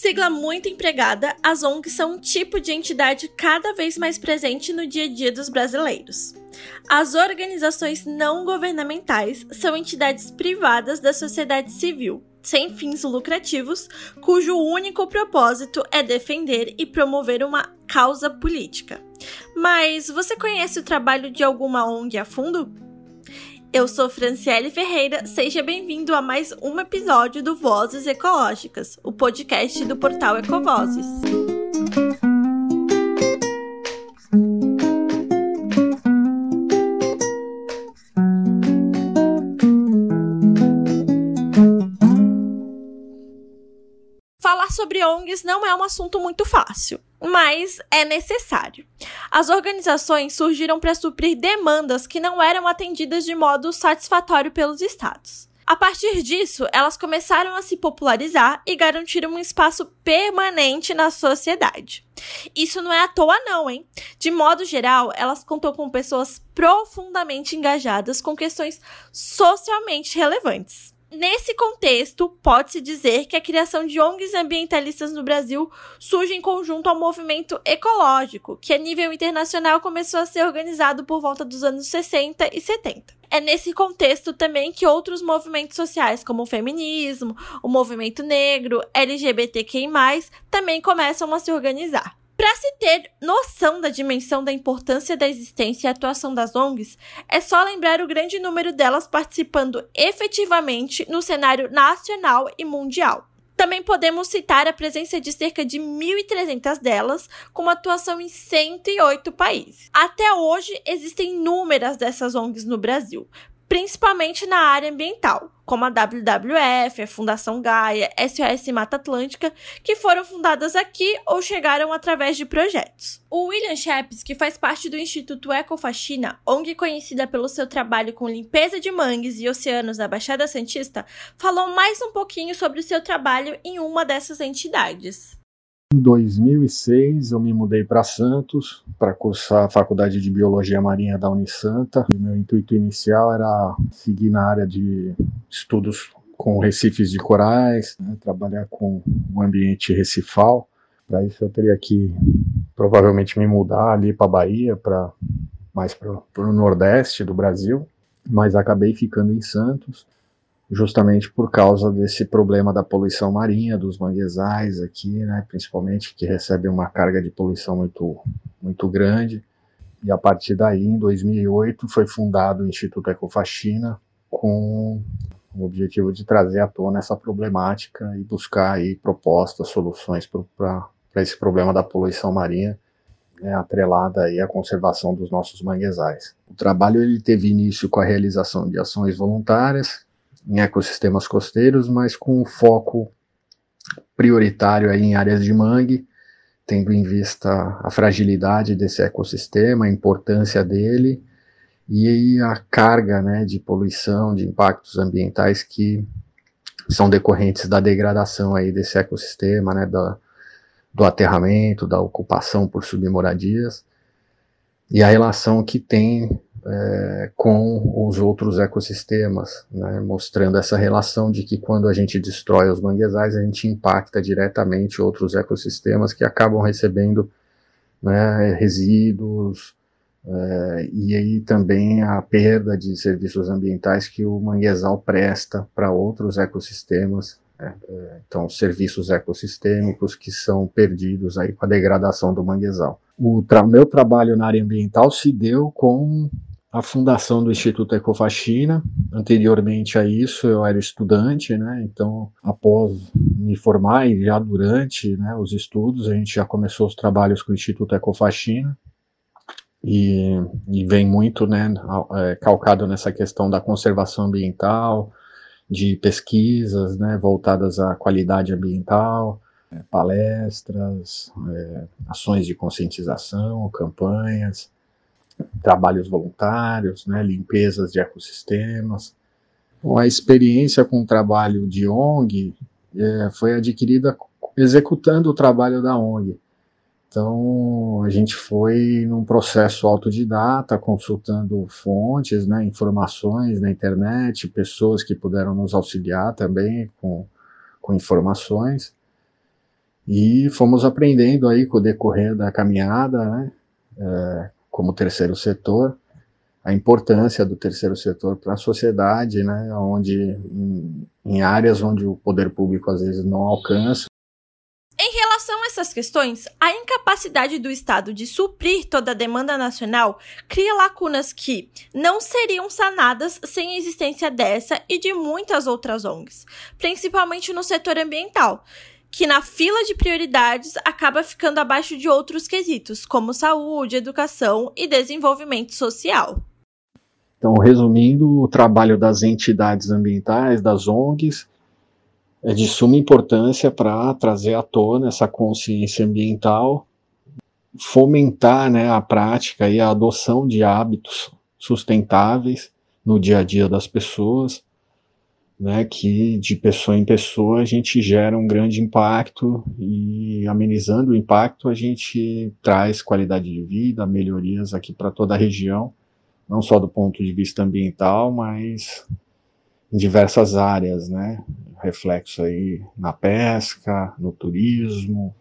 Sigla muito empregada, as ONGs são um tipo de entidade cada vez mais presente no dia a dia dos brasileiros. As organizações não governamentais são entidades privadas da sociedade civil, sem fins lucrativos, cujo único propósito é defender e promover uma causa política. Mas você conhece o trabalho de alguma ONG a fundo? Eu sou Franciele Ferreira, seja bem-vindo a mais um episódio do Vozes Ecológicas, o podcast do portal Ecovozes. sobre ONGs não é um assunto muito fácil, mas é necessário. As organizações surgiram para suprir demandas que não eram atendidas de modo satisfatório pelos estados. A partir disso, elas começaram a se popularizar e garantir um espaço permanente na sociedade. Isso não é à toa, não, hein? De modo geral, elas contam com pessoas profundamente engajadas com questões socialmente relevantes. Nesse contexto, pode-se dizer que a criação de ONGs ambientalistas no Brasil surge em conjunto ao movimento ecológico, que a nível internacional começou a ser organizado por volta dos anos 60 e 70. É nesse contexto também que outros movimentos sociais, como o feminismo, o movimento negro, LGBTQI, também começam a se organizar. Para se ter noção da dimensão da importância da existência e atuação das ONGs, é só lembrar o grande número delas participando efetivamente no cenário nacional e mundial. Também podemos citar a presença de cerca de 1.300 delas, com atuação em 108 países. Até hoje, existem inúmeras dessas ONGs no Brasil, principalmente na área ambiental, como a WWF, a Fundação Gaia, SOS Mata Atlântica, que foram fundadas aqui ou chegaram através de projetos. O William Shepes, que faz parte do Instituto Ecofaxina, ONG conhecida pelo seu trabalho com limpeza de mangues e oceanos na Baixada Santista, falou mais um pouquinho sobre o seu trabalho em uma dessas entidades. Em 2006, eu me mudei para Santos para cursar a Faculdade de Biologia Marinha da Unisanta. Meu intuito inicial era seguir na área de estudos com recifes de corais, né, trabalhar com o ambiente recifal. Para isso, eu teria que provavelmente me mudar ali para Bahia, para mais para o nordeste do Brasil, mas acabei ficando em Santos justamente por causa desse problema da poluição marinha, dos manguezais aqui, né, principalmente, que recebe uma carga de poluição muito, muito grande. E a partir daí, em 2008, foi fundado o Instituto Ecofaxina com o objetivo de trazer à tona essa problemática e buscar aí propostas, soluções para esse problema da poluição marinha, né, atrelada aí à conservação dos nossos manguezais. O trabalho ele teve início com a realização de ações voluntárias, em ecossistemas costeiros, mas com foco prioritário aí em áreas de mangue, tendo em vista a fragilidade desse ecossistema, a importância dele e a carga né, de poluição, de impactos ambientais que são decorrentes da degradação aí desse ecossistema, né, da, do aterramento, da ocupação por submoradias e a relação que tem é, com os outros ecossistemas, né, mostrando essa relação de que quando a gente destrói os manguezais, a gente impacta diretamente outros ecossistemas que acabam recebendo né, resíduos, é, e aí também a perda de serviços ambientais que o manguezal presta para outros ecossistemas, né, é, então serviços ecossistêmicos que são perdidos aí com a degradação do manguezal. O tra meu trabalho na área ambiental se deu com a fundação do Instituto Ecofaxina. Anteriormente a isso, eu era estudante, né? Então, após me formar e já durante né, os estudos, a gente já começou os trabalhos com o Instituto Ecofaxina. E, e vem muito né, é, calcado nessa questão da conservação ambiental, de pesquisas né, voltadas à qualidade ambiental, é, palestras, é, ações de conscientização, campanhas, trabalhos voluntários, né, limpezas de ecossistemas. Bom, a experiência com o trabalho de ONG é, foi adquirida executando o trabalho da ONG. Então, a gente foi num processo autodidata, consultando fontes, né, informações na internet, pessoas que puderam nos auxiliar também com, com informações. E fomos aprendendo aí com o decorrer da caminhada, né, é, como terceiro setor, a importância do terceiro setor para a sociedade, né, onde em, em áreas onde o poder público às vezes não alcança, em relação a essas questões, a incapacidade do Estado de suprir toda a demanda nacional cria lacunas que não seriam sanadas sem a existência dessa e de muitas outras ONGs, principalmente no setor ambiental, que na fila de prioridades acaba ficando abaixo de outros quesitos, como saúde, educação e desenvolvimento social. Então, resumindo, o trabalho das entidades ambientais, das ONGs, é de suma importância para trazer à tona essa consciência ambiental, fomentar né, a prática e a adoção de hábitos sustentáveis no dia a dia das pessoas, né, que de pessoa em pessoa a gente gera um grande impacto e amenizando o impacto a gente traz qualidade de vida, melhorias aqui para toda a região, não só do ponto de vista ambiental, mas em diversas áreas, né? Reflexo aí na pesca, no turismo,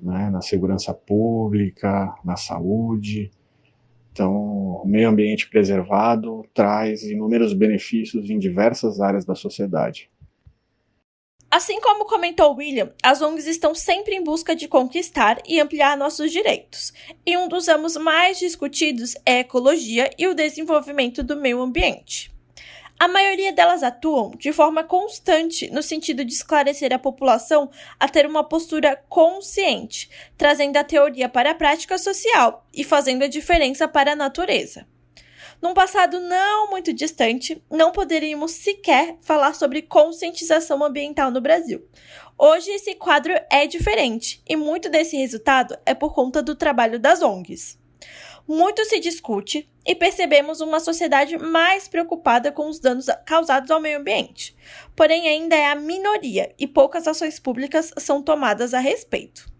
né? na segurança pública, na saúde. Então, o meio ambiente preservado traz inúmeros benefícios em diversas áreas da sociedade. Assim como comentou William, as ONGs estão sempre em busca de conquistar e ampliar nossos direitos. E um dos ramos mais discutidos é a ecologia e o desenvolvimento do meio ambiente. A maioria delas atuam de forma constante no sentido de esclarecer a população a ter uma postura consciente, trazendo a teoria para a prática social e fazendo a diferença para a natureza. Num passado não muito distante, não poderíamos sequer falar sobre conscientização ambiental no Brasil. Hoje esse quadro é diferente e muito desse resultado é por conta do trabalho das ONGs muito se discute e percebemos uma sociedade mais preocupada com os danos causados ao meio ambiente. Porém, ainda é a minoria e poucas ações públicas são tomadas a respeito.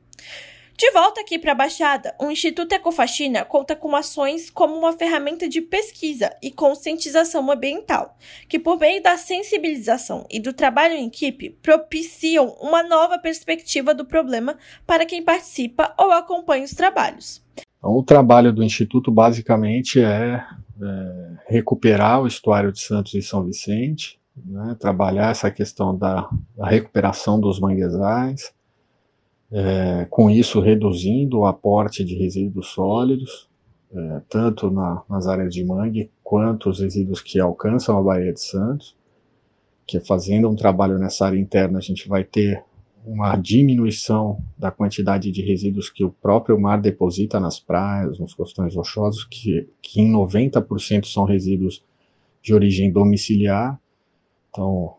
De volta aqui para a Baixada, o Instituto Ecofaxina conta com ações como uma ferramenta de pesquisa e conscientização ambiental, que, por meio da sensibilização e do trabalho em equipe, propiciam uma nova perspectiva do problema para quem participa ou acompanha os trabalhos. Então, o trabalho do Instituto basicamente é, é recuperar o estuário de Santos e São Vicente, né, trabalhar essa questão da, da recuperação dos manguezais, é, com isso reduzindo o aporte de resíduos sólidos, é, tanto na, nas áreas de mangue quanto os resíduos que alcançam a Baía de Santos, que fazendo um trabalho nessa área interna a gente vai ter uma diminuição da quantidade de resíduos que o próprio mar deposita nas praias, nos costões rochosos, que, que em 90% são resíduos de origem domiciliar. Então,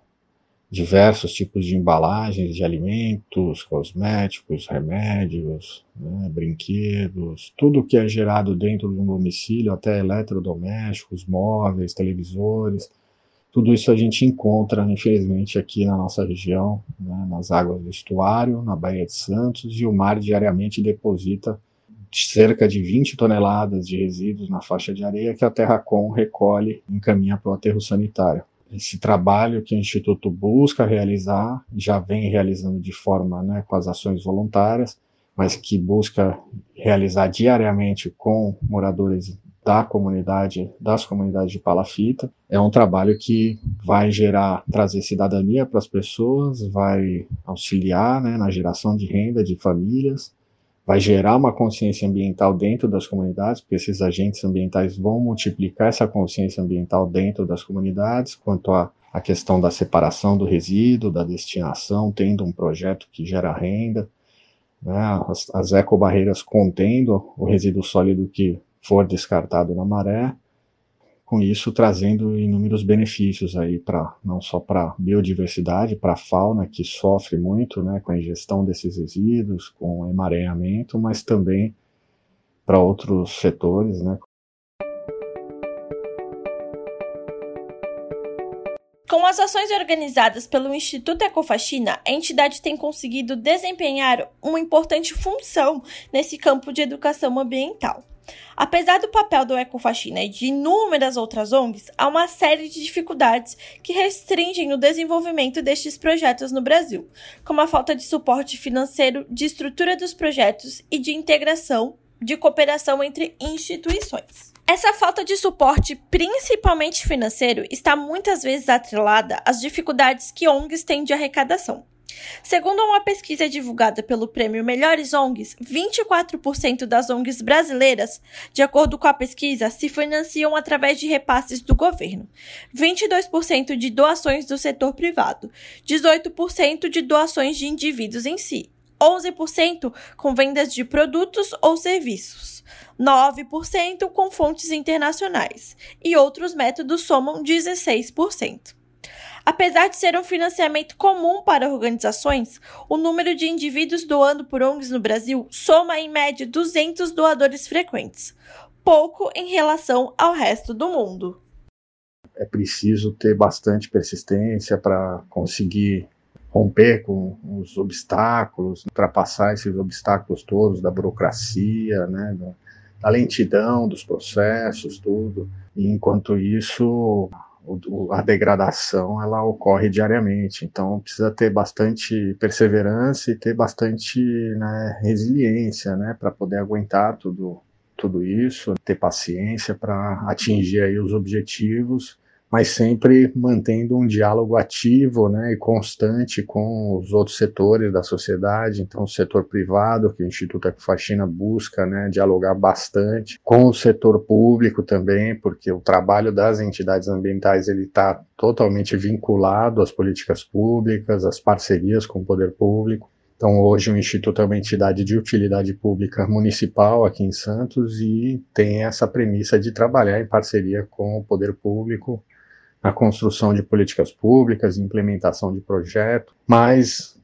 diversos tipos de embalagens de alimentos, cosméticos, remédios, né, brinquedos, tudo que é gerado dentro de um domicílio, até eletrodomésticos, móveis, televisores tudo isso a gente encontra, infelizmente, aqui na nossa região, né, nas águas do estuário, na Baía de Santos, e o mar diariamente deposita cerca de 20 toneladas de resíduos na faixa de areia que a Terracom recolhe e encaminha para o aterro sanitário. Esse trabalho que o Instituto busca realizar, já vem realizando de forma né, com as ações voluntárias, mas que busca realizar diariamente com moradores da comunidade, das comunidades de palafita. É um trabalho que vai gerar, trazer cidadania para as pessoas, vai auxiliar né, na geração de renda de famílias, vai gerar uma consciência ambiental dentro das comunidades, porque esses agentes ambientais vão multiplicar essa consciência ambiental dentro das comunidades, quanto a questão da separação do resíduo, da destinação, tendo um projeto que gera renda, né, as, as ecobarreiras contendo o resíduo sólido que for descartado na maré, com isso trazendo inúmeros benefícios aí para não só para biodiversidade, para a fauna que sofre muito, né, com a ingestão desses resíduos, com o emaranhamento, mas também para outros setores, né, Com as ações organizadas pelo Instituto Ecofaxina, a entidade tem conseguido desempenhar uma importante função nesse campo de educação ambiental. Apesar do papel do Ecofaxina e de inúmeras outras ONGs, há uma série de dificuldades que restringem o desenvolvimento destes projetos no Brasil, como a falta de suporte financeiro, de estrutura dos projetos e de integração de cooperação entre instituições. Essa falta de suporte, principalmente financeiro, está muitas vezes atrelada às dificuldades que ONGs têm de arrecadação. Segundo uma pesquisa divulgada pelo prêmio Melhores ONGs, 24% das ONGs brasileiras, de acordo com a pesquisa, se financiam através de repasses do governo, 22% de doações do setor privado, 18% de doações de indivíduos em si, 11% com vendas de produtos ou serviços, 9% com fontes internacionais e outros métodos somam 16%. Apesar de ser um financiamento comum para organizações, o número de indivíduos doando por ONGs no Brasil soma em média 200 doadores frequentes, pouco em relação ao resto do mundo. É preciso ter bastante persistência para conseguir romper com os obstáculos, ultrapassar esses obstáculos todos da burocracia, né, da lentidão dos processos, tudo. E enquanto isso, a degradação ela ocorre diariamente, então precisa ter bastante perseverança e ter bastante né, resiliência, né, para poder aguentar tudo tudo isso, ter paciência para atingir aí os objetivos mas sempre mantendo um diálogo ativo né, e constante com os outros setores da sociedade, então o setor privado, que o Instituto Ecofaxina busca né, dialogar bastante, com o setor público também, porque o trabalho das entidades ambientais ele está totalmente vinculado às políticas públicas, às parcerias com o poder público. Então, hoje o Instituto é uma entidade de utilidade pública municipal aqui em Santos e tem essa premissa de trabalhar em parceria com o poder público na construção de políticas públicas, implementação de projetos, mas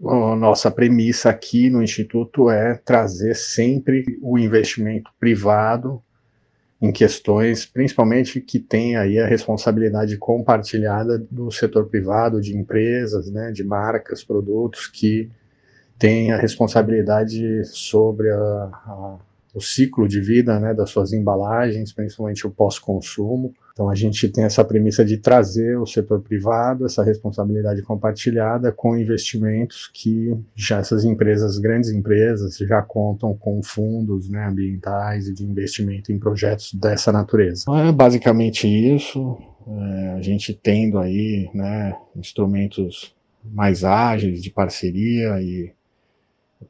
nossa premissa aqui no Instituto é trazer sempre o investimento privado em questões, principalmente que tem aí a responsabilidade compartilhada do setor privado, de empresas, né, de marcas, produtos que têm a responsabilidade sobre a, a, o ciclo de vida né, das suas embalagens, principalmente o pós-consumo, então a gente tem essa premissa de trazer o setor privado, essa responsabilidade compartilhada com investimentos que já essas empresas, grandes empresas, já contam com fundos né, ambientais e de investimento em projetos dessa natureza. Então é basicamente isso. É, a gente tendo aí né, instrumentos mais ágeis de parceria e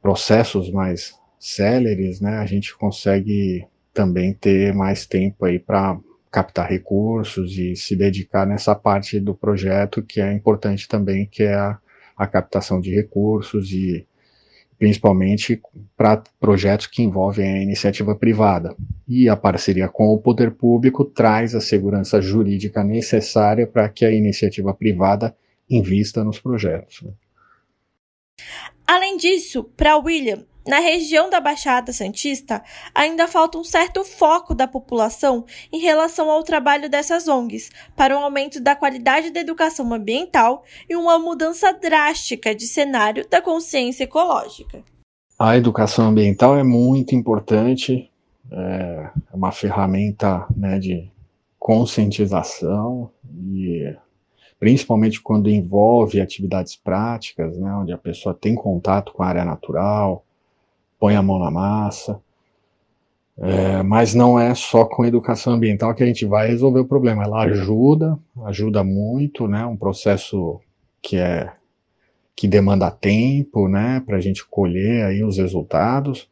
processos mais céleres, né, a gente consegue também ter mais tempo aí para captar recursos e se dedicar nessa parte do projeto que é importante também, que é a, a captação de recursos e principalmente para projetos que envolvem a iniciativa privada. E a parceria com o poder público traz a segurança jurídica necessária para que a iniciativa privada invista nos projetos. Além disso, para William, na região da Baixada Santista, ainda falta um certo foco da população em relação ao trabalho dessas ONGs, para um aumento da qualidade da educação ambiental e uma mudança drástica de cenário da consciência ecológica. A educação ambiental é muito importante, é uma ferramenta né, de conscientização e principalmente quando envolve atividades práticas, né, onde a pessoa tem contato com a área natural, põe a mão na massa. É, mas não é só com educação ambiental que a gente vai resolver o problema. Ela ajuda, ajuda muito, né? Um processo que é que demanda tempo, né? Para a gente colher aí os resultados.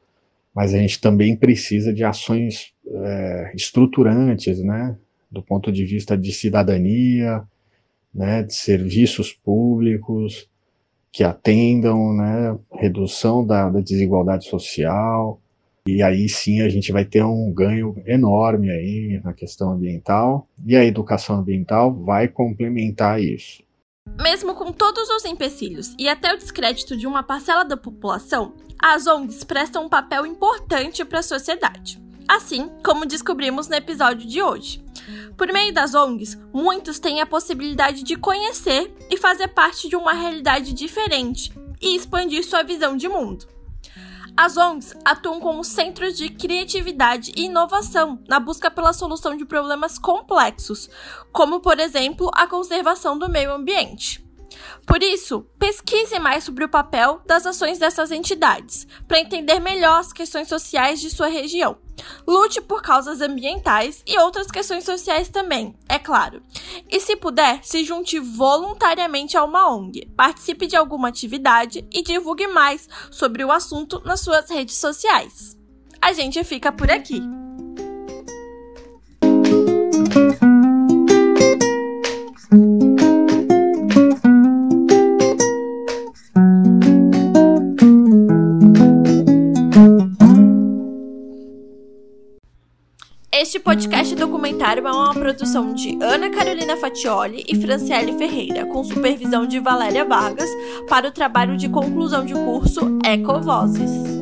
Mas a gente também precisa de ações é, estruturantes, né? Do ponto de vista de cidadania, né? De serviços públicos, que atendam, né, redução da, da, desigualdade social, e aí sim a gente vai ter um ganho enorme aí na questão ambiental, e a educação ambiental vai complementar isso. Mesmo com todos os empecilhos e até o descrédito de uma parcela da população, as ONGs prestam um papel importante para a sociedade assim como descobrimos no episódio de hoje. Por meio das ONGs, muitos têm a possibilidade de conhecer e fazer parte de uma realidade diferente e expandir sua visão de mundo. As ONGs atuam como centros de criatividade e inovação na busca pela solução de problemas complexos, como, por exemplo, a conservação do meio ambiente. Por isso, pesquise mais sobre o papel das ações dessas entidades, para entender melhor as questões sociais de sua região. Lute por causas ambientais e outras questões sociais também, é claro. E se puder, se junte voluntariamente a uma ONG, participe de alguma atividade e divulgue mais sobre o assunto nas suas redes sociais. A gente fica por aqui. Produção de Ana Carolina Fatioli e Franciele Ferreira, com supervisão de Valéria Vargas, para o trabalho de conclusão de curso Ecovozes.